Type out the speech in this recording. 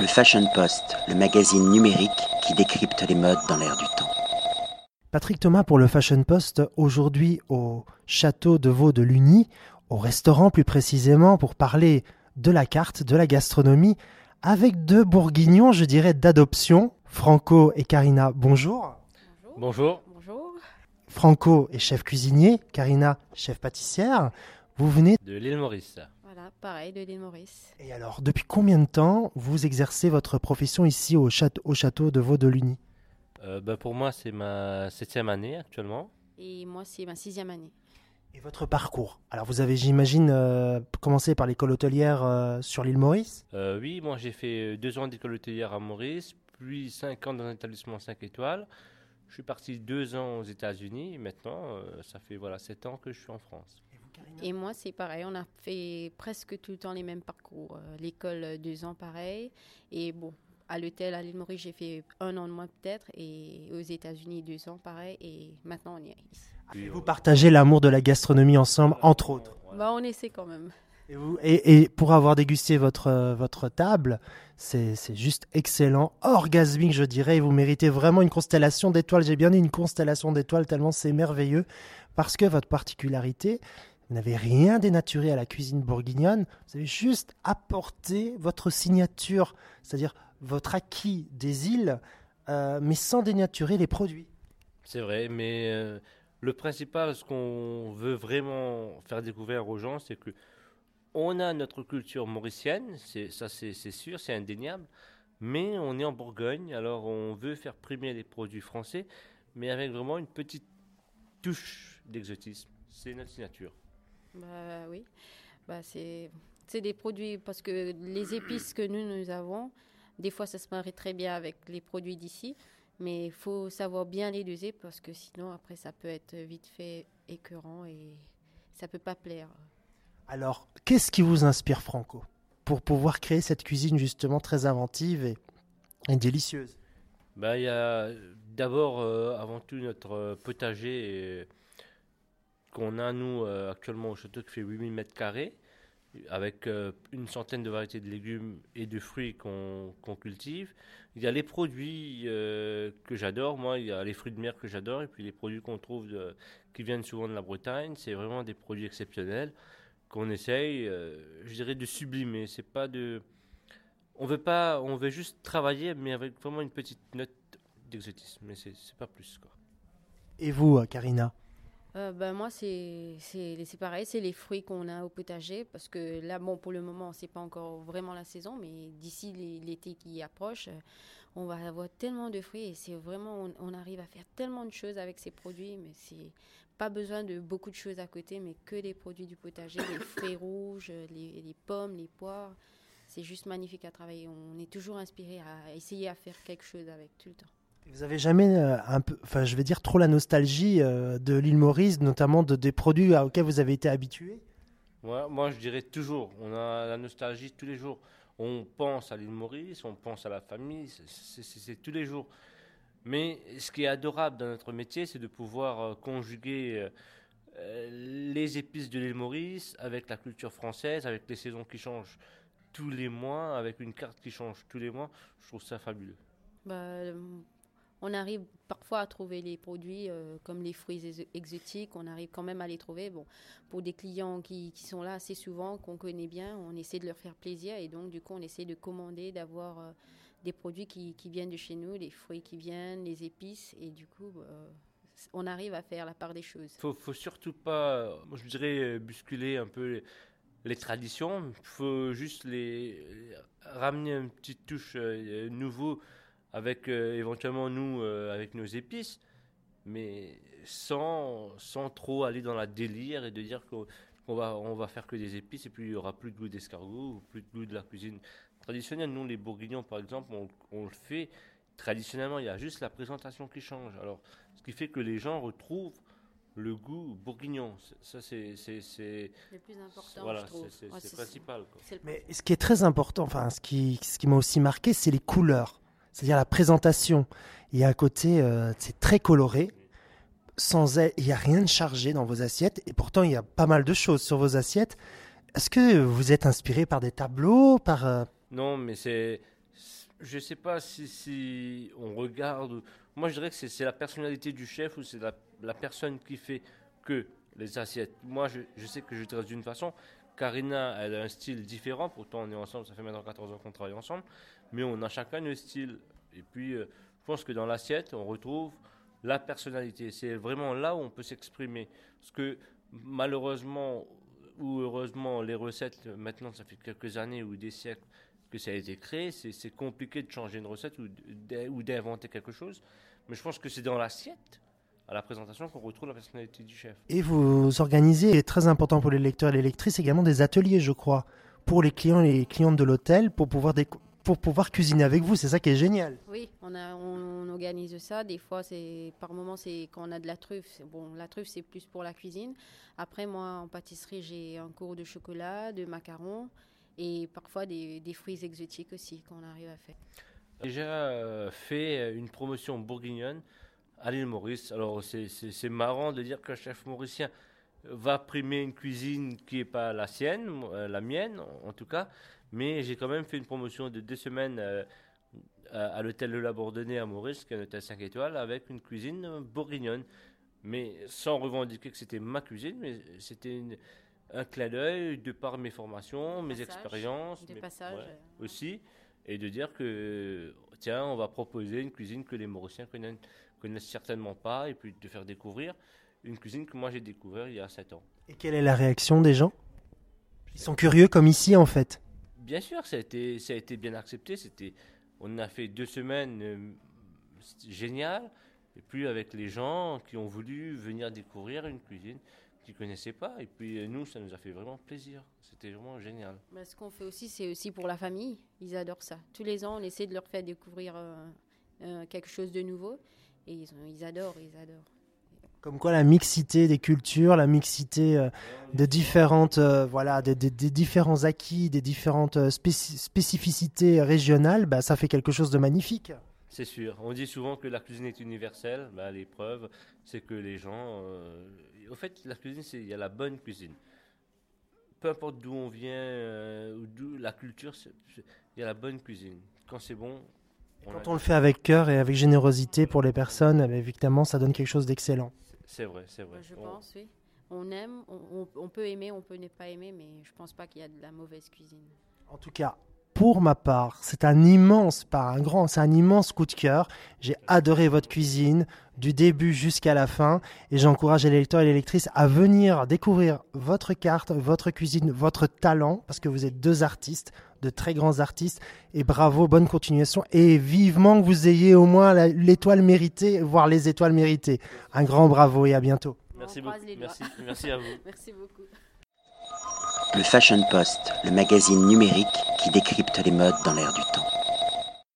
Le Fashion Post, le magazine numérique qui décrypte les modes dans l'air du temps. Patrick Thomas pour le Fashion Post, aujourd'hui au château de Vaux de Lugny, au restaurant plus précisément, pour parler de la carte, de la gastronomie, avec deux bourguignons, je dirais, d'adoption. Franco et Karina, bonjour. Bonjour. Bonjour. Franco est chef cuisinier, Karina, chef pâtissière. Vous venez De l'île Maurice. Voilà, pareil, de l'île Maurice. Et alors, depuis combien de temps vous exercez votre profession ici au château, au château de Vaux de Lugny Euh, bah, pour moi, c'est ma septième année actuellement. Et moi, c'est ma sixième année. Et votre parcours? Alors, vous avez, j'imagine, euh, commencé par l'école hôtelière euh, sur l'île Maurice? Euh, oui, moi j'ai fait deux ans d'école hôtelière à Maurice, puis cinq ans dans un établissement 5 étoiles. Je suis parti deux ans aux États-Unis. et Maintenant, euh, ça fait voilà sept ans que je suis en France. Et moi, c'est pareil. On a fait presque tout le temps les mêmes parcours. Euh, L'école, euh, deux ans, pareil. Et bon, à l'hôtel, à l'île Maurice, j'ai fait un an de moins peut-être. Et aux États-Unis, deux ans, pareil. Et maintenant, on est ici. Vous euh, partagez l'amour de la gastronomie ensemble, entre autres? Bah, on essaie quand même. Et, vous- et- et pour avoir dégusté votre, votre table, c'est c'est juste excellent, orgasmique je dirais, et vous méritez vraiment une constellation d'étoiles. J'ai bien dit une constellation d'étoiles tellement c'est merveilleux, parce que votre particularité, vous n'avez rien dénaturé à la cuisine bourguignonne, vous avez juste apporté votre signature, c'est-à-dire votre acquis des îles, euh, mais sans dénaturer les produits. C'est vrai, mais euh, le principal, ce qu'on veut vraiment faire découvrir aux gens, c'est que on a notre culture mauricienne, ça c'est sûr, c'est indéniable, mais on est en Bourgogne, alors on veut faire primer les produits français, mais avec vraiment une petite touche d'exotisme. C'est notre signature. Bah oui. Bah, c'est c'est des produits parce que les épices que nous nous avons, des fois ça se marie très bien avec les produits d'ici, mais il faut savoir bien les doser parce que sinon après ça peut être vite fait écœurant et ça peut pas plaire. Alors, qu'est-ce qui vous inspire, Franco, pour pouvoir créer cette cuisine justement très inventive et, et délicieuse? Bah, il y a d'abord, euh, avant tout, notre euh, potager qu'on a, nous, euh, actuellement au château, qui fait 8000 mètres carrés, avec euh, une centaine de variétés de légumes et de fruits qu'on cultive. Il y a les produits euh, que j'adore, moi, il y a les fruits de mer que j'adore, et puis les produits qu'on trouve qui viennent souvent de la Bretagne. C'est vraiment des produits exceptionnels qu'on essaye, je dirais, de sublimer. C'est pas de. On veut pas, on veut juste travailler, mais avec vraiment une petite note d'exotisme, mais c'est pas plus quoi. Et vous, Karina? Euh, ben, moi, c'est pareil, c'est les fruits qu'on a au potager, parce que là, bon, pour le moment, c'est pas encore vraiment la saison, mais d'ici l'é- l'été qui approche, on va avoir tellement de fruits et c'est vraiment, on, on arrive à faire tellement de choses avec ces produits, mais c'est pas besoin de beaucoup de choses à côté, mais que des produits du potager, les fruits rouges, les, les pommes, les poires. C'est juste magnifique à travailler. On est toujours inspiré à essayer à faire quelque chose avec tout le temps. Vous avez jamais euh, un peu, enfin, je vais dire trop la nostalgie euh, de l'île Maurice, notamment de, des produits auxquels vous avez été habitué? Moi, moi, je dirais toujours, on a la nostalgie tous les jours. On pense à l'île Maurice, on pense à la famille, c'est- tous les jours. Mais ce qui est adorable dans notre métier, c'est de pouvoir euh, conjuguer les épices de l'île Maurice avec la culture française, avec les saisons qui changent tous les mois, avec une carte qui change tous les mois. Je trouve ça fabuleux. Bah, euh, on arrive parfois à trouver les produits euh, comme les fruits exo- exotiques, on arrive quand même à les trouver. Bon, pour des clients qui, sont là assez souvent, qu'on connaît bien, on essaie de leur faire plaisir et donc du coup on essaie de commander, d'avoir euh, des produits qui, viennent de chez nous, les fruits qui viennent, les épices et du coup euh, on arrive à faire la part des choses. faut, faut surtout pas, moi, je dirais, euh, bousculer un peu les, traditions. Il faut juste les ramener une petite touche euh, nouveau avec euh, éventuellement nous, euh, avec nos épices, mais sans, sans trop aller dans la délire et de dire qu'on va, on va faire que des épices et puis il y aura plus de goût d'escargot ou plus de goût de la cuisine traditionnelle. Nous, les bourguignons, par exemple, on, on le fait traditionnellement. Il y a juste la présentation qui change. Alors, ce qui fait que les gens retrouvent le goût bourguignon. C'est- Ça, c'est, c'est, c'est- Le plus important, voilà, je trouve. c'est, Ouais, principal. quoi. Mais ce qui est très important, enfin, ce qui, ce qui m'a aussi marqué, c'est les couleurs, c'est-à-dire la présentation. Il y a un côté, euh, c'est très coloré. Sans, il n'y a rien de chargé dans vos assiettes, et pourtant il y a pas mal de choses sur vos assiettes. Est-ce que vous êtes inspiré par des tableaux, par euh, Non, mais c'est, Je sais pas si, si on regarde. Moi, je dirais que c'est la personnalité du chef ou c'est la personne qui fait que les assiettes. Moi, je, sais que je traite d'une façon. Karina, elle a un style différent. Pourtant, on est ensemble. Ça fait maintenant 14 ans qu'on travaille ensemble. Mais on a chacun notre style. Et puis, euh, je pense que dans l'assiette, on retrouve la personnalité. C'est vraiment là où on peut s'exprimer. Parce que malheureusement ou heureusement, les recettes, maintenant, ça fait quelques années ou des siècles que ça a été créé. C'est compliqué de changer une recette ou d'inventer quelque chose. Mais je pense que c'est dans l'assiette, à la présentation, qu'on retrouve la personnalité du chef. Et vous organisez, et très important pour les lecteurs et les lectrices, également des ateliers, je crois, pour les clients et les clientes de l'hôtel, pour pouvoir, pour pouvoir cuisiner avec vous. C'est ça qui est génial. Oui, on, a, on, on organise ça. Des fois, c'est par moment, c'est quand on a de la truffe. Bon, la truffe, c'est plus pour la cuisine. Après, moi, en pâtisserie, j'ai un cours de chocolat, de macarons et parfois des, des fruits exotiques aussi qu'on arrive à faire. Déjà euh, fait une promotion bourguignonne à l'île Maurice. Alors c'est- marrant de dire qu'un chef mauricien va primer une cuisine qui n'est pas la sienne, euh, la mienne en, en tout cas, mais j'ai quand même fait une promotion de deux semaines euh, à, à l'hôtel Le Labordonnais à Maurice, qui est un hôtel 5 étoiles, avec une cuisine bourguignonne. Mais sans revendiquer que c'était ma cuisine, mais c'était un clin d'œil de par mes formations, mes expériences. Des mes- passages. ouais, euh, aussi, et de dire que, tiens, on va proposer une cuisine que les Mauriciens connaissent, connaissent certainement pas, et puis de faire découvrir une cuisine que moi j'ai découvert il y a 7 ans. Et quelle est la réaction des gens? Ils sont curieux comme ici, en fait. Bien sûr, ça a été, ça a été bien accepté. C'était, on a fait deux semaines euh, c'était génial, et puis avec les gens qui ont voulu venir découvrir une cuisine qu'ils connaissaient pas, et puis euh, nous, ça nous a fait vraiment plaisir. C'était vraiment génial. bah, ce qu'on fait aussi, c'est aussi pour la famille. Ils adorent ça. Tous les ans, on essaie de leur faire découvrir euh, euh, quelque chose de nouveau. Et ils, ont- ils adorent, ils adorent. Comme quoi la mixité des cultures, la mixité euh, de différentes, euh, voilà, des, des- des différents acquis, des différentes euh, spéci- spécificités régionales, bah, ça fait quelque chose de magnifique. C'est sûr. On dit souvent que la cuisine est universelle. Bah, L'épreuve, c'est que les gens. euh, Au fait, la cuisine, c'est il y a la bonne cuisine. Peu importe d'où on vient, euh, ou d'où la culture, il y a la bonne cuisine. Quand c'est bon, on Quand on le fait avec cœur et avec générosité pour les personnes, eh évidemment, ça donne quelque chose d'excellent. C'est vrai, c'est vrai. Je On- pense, oui. On aime, on, on- on peut aimer, on peut ne pas aimer, mais je pense pas qu'il y a de la mauvaise cuisine. En tout cas, pour ma part, c'est un immense, pas un grand, c'est un immense coup de cœur. J'ai adoré votre cuisine du début jusqu'à la fin et j'encourage les lecteurs et les lectrices à venir découvrir votre carte, votre cuisine, votre talent parce que vous êtes deux artistes, de très grands artistes et bravo, bonne continuation et vivement que vous ayez au moins l'étoile méritée, voire les étoiles méritées. Un grand bravo et à bientôt. Merci beaucoup. Merci, merci à vous. Merci beaucoup. Le Fashion Post, le magazine numérique qui décrypte les modes dans l'air du temps.